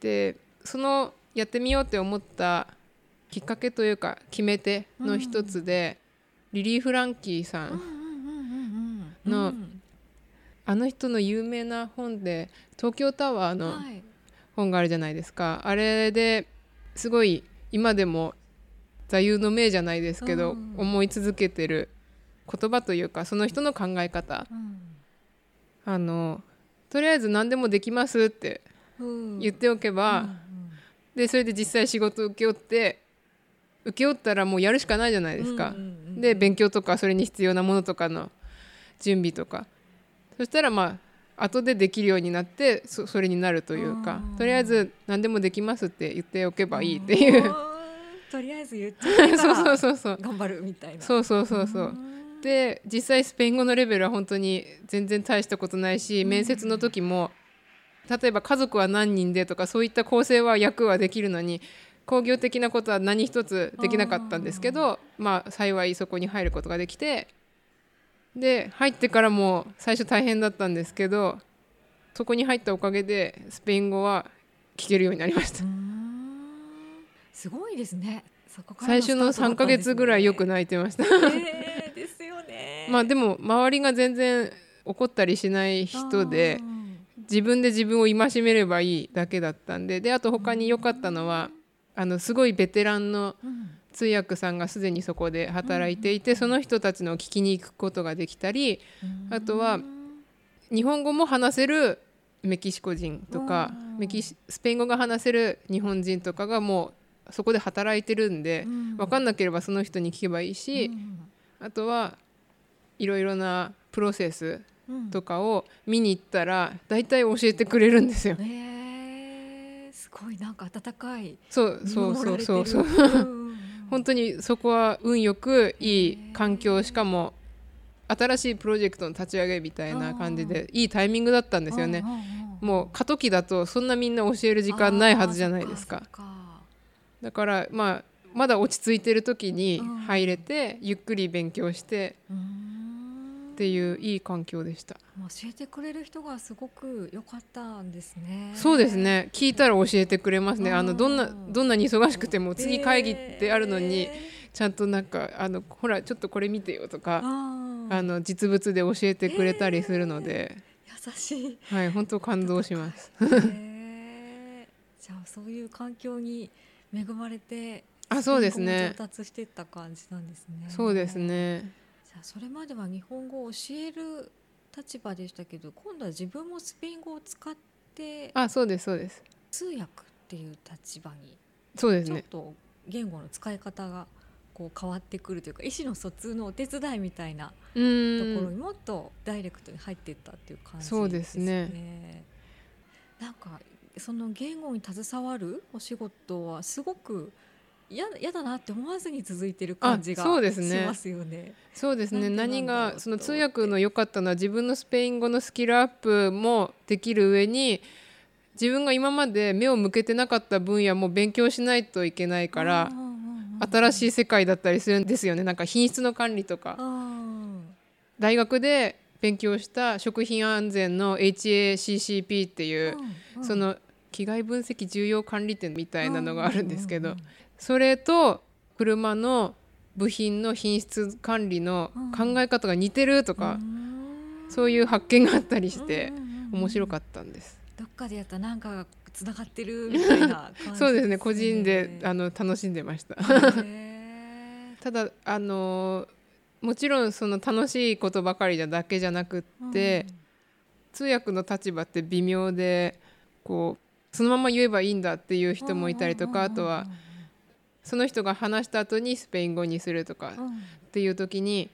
でそのやってみようって思ったきっかけというか決め手の一つで、リリー・フランキーさんのあの人の有名な本で東京タワーのはい。本があるじゃないですか、あれですごい今でも座右の銘じゃないですけど、うん。思い続けてる言葉というかその人の考え方。あのとりあえず何でもできますって言っておけば、でそれで実際仕事受け負って請け負ったらもうやるしかないじゃないですか。で勉強とかそれに必要なものとかの準備とか。そしたらまあ後でできるようになってそそれになるというかうんとりあえず何でもできますって言っておけばいいっていう。とりあえず言っちゃってそうからそうそうそう。頑張るみたいな。そうそうそうそう。で実際スペイン語のレベルは本当に全然大したことないし面接の時も例えば家族は何人でとかそういった構成は役はできるのに工業的なことは何一つできなかったんですけどまあ幸いそこに入ることができてで入ってからも最初大変だったんですけどそこに入ったおかげでスペイン語は聞けるようになりました。すごいですね。そこから最初の3ヶ月ぐらいよくな泣いてました。えーですよね。まあでも周りが全然怒ったりしない人で自分で自分を戒めればいいだけだったんで。であと他に良かったのはあのすごいベテランの通訳さんがすでにそこで働いていてその人たちの聞きに行くことができたりあとは日本語も話せるメキシコ人とかメキシスペイン語が話せる日本人とかがもうそこで働いてるんでうん分かんなければその人に聞けばいいしあとはいろいろなプロセスとかを見に行ったら大体教えてくれるんですよ。えー、すごいなんか温かいそうそうそうそう。そう。本当にそこは運よくいい環境しかも新しいプロジェクトの立ち上げみたいな感じでいいタイミングだったんですよね。うんうんうん。もう過渡期だとそんなみんな教える時間ないはずじゃないですか。かだからまあまだ落ち着いてる時にうん。入れてゆっくり勉強してうーんっていういい環境でした。教えてくれる人がすごく良かったんですね。そうですね聞いたら教えてくれますねあのどんなうんどんなに忙しくても次会議ってあるのにえちゃんとなんかあのほらちょっとこれ見てよとーかあの実物で教えてくれたりするので、優しい。はい本当感動します。じゃあそういう環境に恵まれてあそうですねスペイン語も上達していった感じなんですね。そうですねそれまでは日本語を教える立場でしたけど今度は自分もスペイン語を使ってあそうですそうです。通訳っていう立場にそうですね。ちょっと言語の使い方がこう変わってくるというか意思の疎通のお手伝いみたいなうところにもっとダイレクトに入っていったっていう感じそうですねね。なんかその言語に携わるお仕事はすごく嫌嫌だなって思わずに続いてる感じがあそうですね。しますよね。そうですね。何がそのと通訳の良かったのは自分のスペイン語のスキルアップもできる上に自分が今まで目を向けてなかった分野も勉強しないといけないから新しい世界だったりするんですよね。なんか品質の管理とか。うん大学で勉強した食品安全の HACCP っていううんその機械分析重要管理点みたいなのがあるんですけどそれと車の部品の品質管理の考え方が似てるとかそういう発見があったりして面白かっったんです。たどっかでやったらなんかつながってるみたいな感じ そうですね個人であの楽しんでました。へ ただあのもちろんその楽しいことばかりじゃだけじゃなくって、通訳の立場って微妙でこうそのまま言えばいいんだっていう人もいたりとかあとはその人が話した後にスペイン語にするとかっていう時に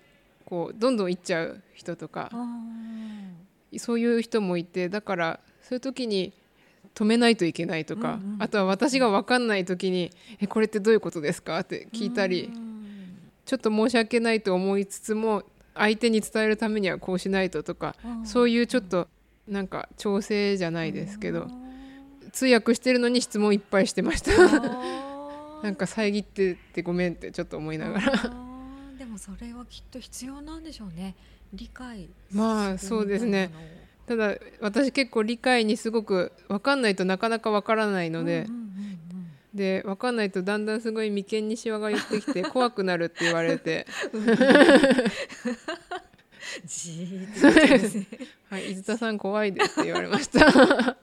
こうどんどん言っちゃう人とかうん。そういう人もいてだからそういう時に止めないといけないとか、うんうんあとは私が分かんない時に「えこれってどういうことですか?」って聞いたり、うんちょっと申し訳ないと思いつつも相手に伝えるためにはこうしないととか、うんそういうちょっとなんか調整じゃないですけど、うん。通訳してるのに質問いっぱいしてました。なんか遮ってってごめんってちょっと思いながら。でもそれはきっと必要なんでしょうね。理解まあそうですね。ただ私結構理解にすごく分かんないとなかなか分からないので、うんうんうんで分かんないとだんだんすごい眉間にシワが寄ってきて 怖くなるって言われて。じーってね「はい、伊豆田さん怖いです」って言われました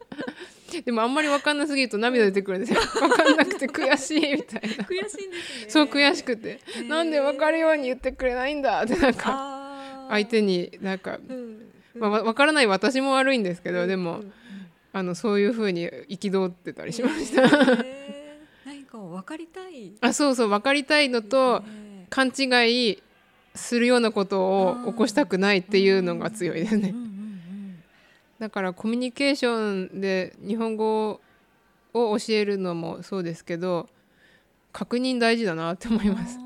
でもあんまり分かんなすぎると涙出てくるんですよ。分かんなくて悔しいみたいな。悔しいんですね。そう悔しくて、ーなんで分かるように言ってくれないんだ。ってなんか相手になんか、うん。まあ、わ分からない私も悪いんですけどでもうん。あのそういう風に憤ってたりしました。へー。何かを分かりたい。あそうそう分かりたいのとね勘違いするようなことを起こしたくないっていうのが強いですね。うんうんうんだからコミュニケーションで日本語を教えるのもそうですけど確認大事だなって思います。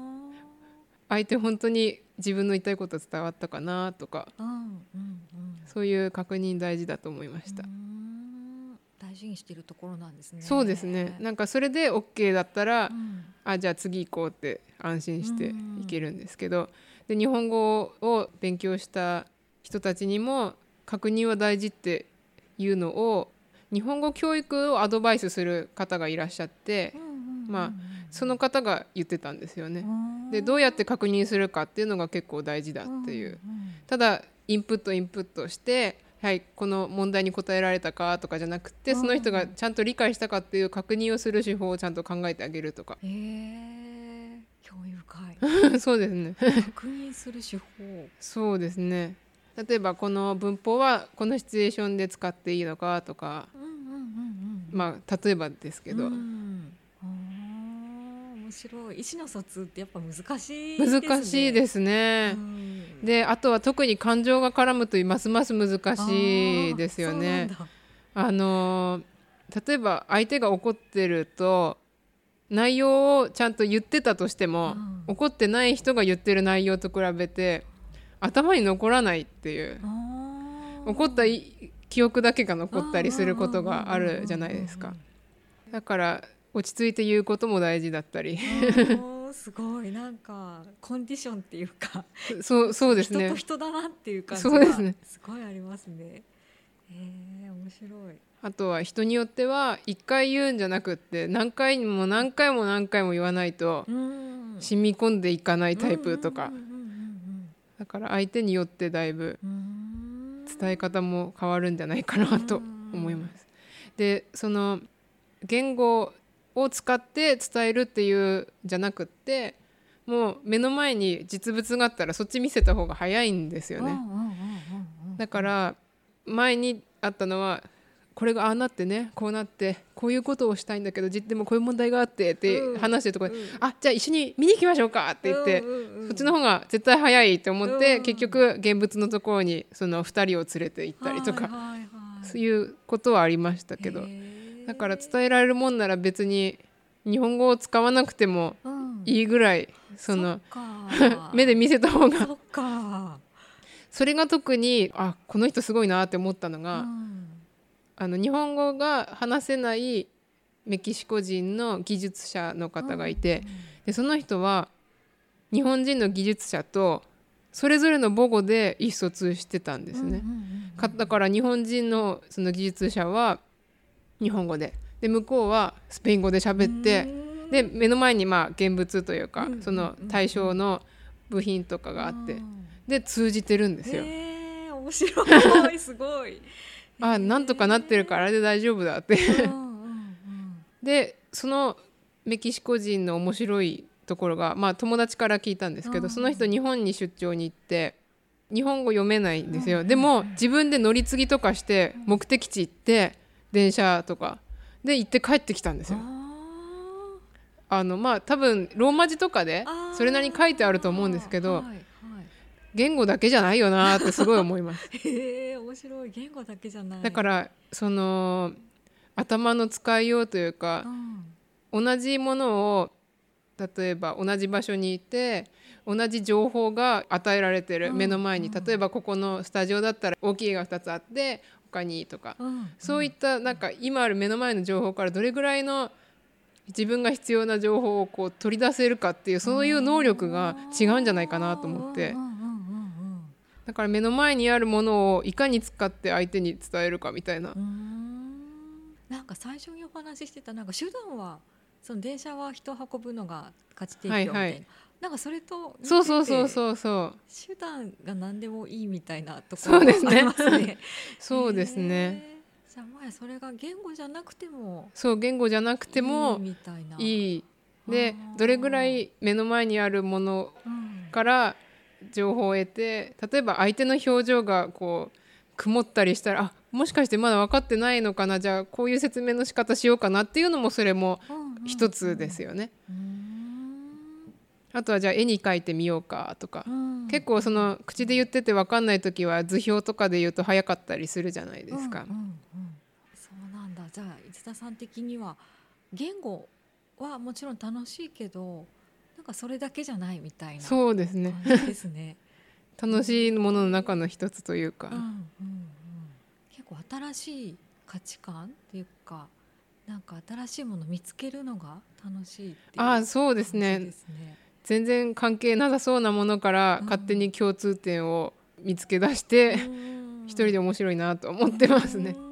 相手本当に自分の言いたいこと伝わったかなとかうんうんうん。そういう確認大事だと思いました。大事にしてるところなんですね。そうですね。なんかそれで OK だったらうん。あじゃあ次行こうって安心していけるんですけどで日本語を勉強した人たちにも確認は大事っていうのを日本語教育をアドバイスする方がいらっしゃってまあその方が言ってたんですよね。うん。でどうやって確認するかっていうのが結構大事だっていう。ただインプットインプットしてはいこの問題に答えられたかとかじゃなくてうん。その人がちゃんと理解したかっていう確認をする手法をちゃんと考えてあげるとか。へえ。興味深い。そうですね。確認する手法。そうですね例えばこの文法はこのシチュエーションで使っていいのかとかうんうんうんうんまあ例えばですけど、うん。面白い。意思の疎通ってやっぱ難しいですね。難しいですね。うん。であとは特に感情が絡むとますます難しいですよね。あの例えば相手が怒ってると内容をちゃんと言ってたとしても、うん。怒ってない人が言ってる内容と比べて頭に残らないっていう怒ったい記憶だけが残ったりすることがあるじゃないですか。だから落ち着いて言うことも大事だったり。すごい。なんかコンディションっていうかそうそうですね。人と人だなっていう感じがすね。すごいありますね。えー、面白い。あとは人によっては一回言うんじゃなくって何回も何回も何回も言わないとうん。染み込んでいかないタイプとか。うんうんうんだから相手によってだいぶ伝え方も変わるんじゃないかなと思います。でその言語を使って伝えるっていうじゃなくってもう目の前に実物があったらそっち見せた方が早いんですよね。だから前にあったのはこれがああなってねこうなってこういうことをしたいんだけど実でもこういう問題があってってうん。話してるところで、うん。あじゃあ一緒に見に行きましょうかって言って、うんうんうん。そっちの方が絶対早いって思って、うん。結局現物のところにその2人を連れて行ったりとか、はいはいはいそういうことはありましたけどだから伝えられるもんなら別に日本語を使わなくてもうん。いいぐらいその 目で見せた方が。それが特にあこの人すごいなって思ったのが、うんあの日本語が話せないメキシコ人の技術者の方がいて、でその人は日本人の技術者とそれぞれの母語で意思疎通してたんですね。だから日本人のその技術者は日本語で。で向こうはスペイン語で喋ってうん。で目の前にまあ現物というかうんその対象の部品とかがあってうん。で通じてるんですよ。面白い。すごいあなんとかなってるからあれで大丈夫だって。でそのメキシコ人の面白いところがまあ友達から聞いたんですけうん。どその人日本に出張に行って日本語読めないんですよ、うん。でも自分で乗り継ぎとかして目的地行って電車とか。で行って帰ってきたんですよ。ああのまあ多分ローマ字とかでー。それなりに書いてあると思うんですけどはいはい言語だけじゃないよなってすごい思います。へえ面白い。言語だけじゃない。だからその頭の使いようというかうん。同じものを例えば同じ場所にいて同じ情報が与えられてるうん。目の前に。うん。例えばここのスタジオだったら大きい絵が2つあって他にとか。うん。そういったなんか今ある目の前の情報からどれぐらいの自分が必要な情報をこう取り出せるかっていうそういう能力が違うんじゃないかなと思ってうんうんうんうんうんだから目の前にあるものをいかに使って相手に伝えるかみたいな。なんか最初にお話ししてたなんか手段はその電車は人を運ぶのが価値提供みたいな、はいはい。なんかそれとそうそうそうそうそう。手段が何でもいいみたいなところそうですね。ありますね。そうですね。へー。じゃあまあそれが言語じゃなくてもそう言語じゃなくていもいみたいな。いい。でどれぐらい目の前にあるものうんから情報を得て例えば相手の表情がこう曇ったりしたらあもしかしてまだ分かってないのかなじゃあこういう説明の仕方しようかなっていうのもそれも一つですよね。あとはじゃあ絵に描いてみようかとか。うん。結構その口で言ってて分かんない時は図表とかで言うと早かったりするじゃないですか。うん。うんうん。そうなんだ。じゃあ伊田さん的には言語はもちろん楽しいけどなんかそれだけじゃないみたいなそうですねですね。楽しいものの中の一つというか、うんうんうん、結構新しい価値観っていうかなんか新しいものを見つけるのが楽しいっていうああそうですねね。全然関係なさそうなものからうん勝手に共通点を見つけ出して、うん一人で面白いなと思ってますね。うん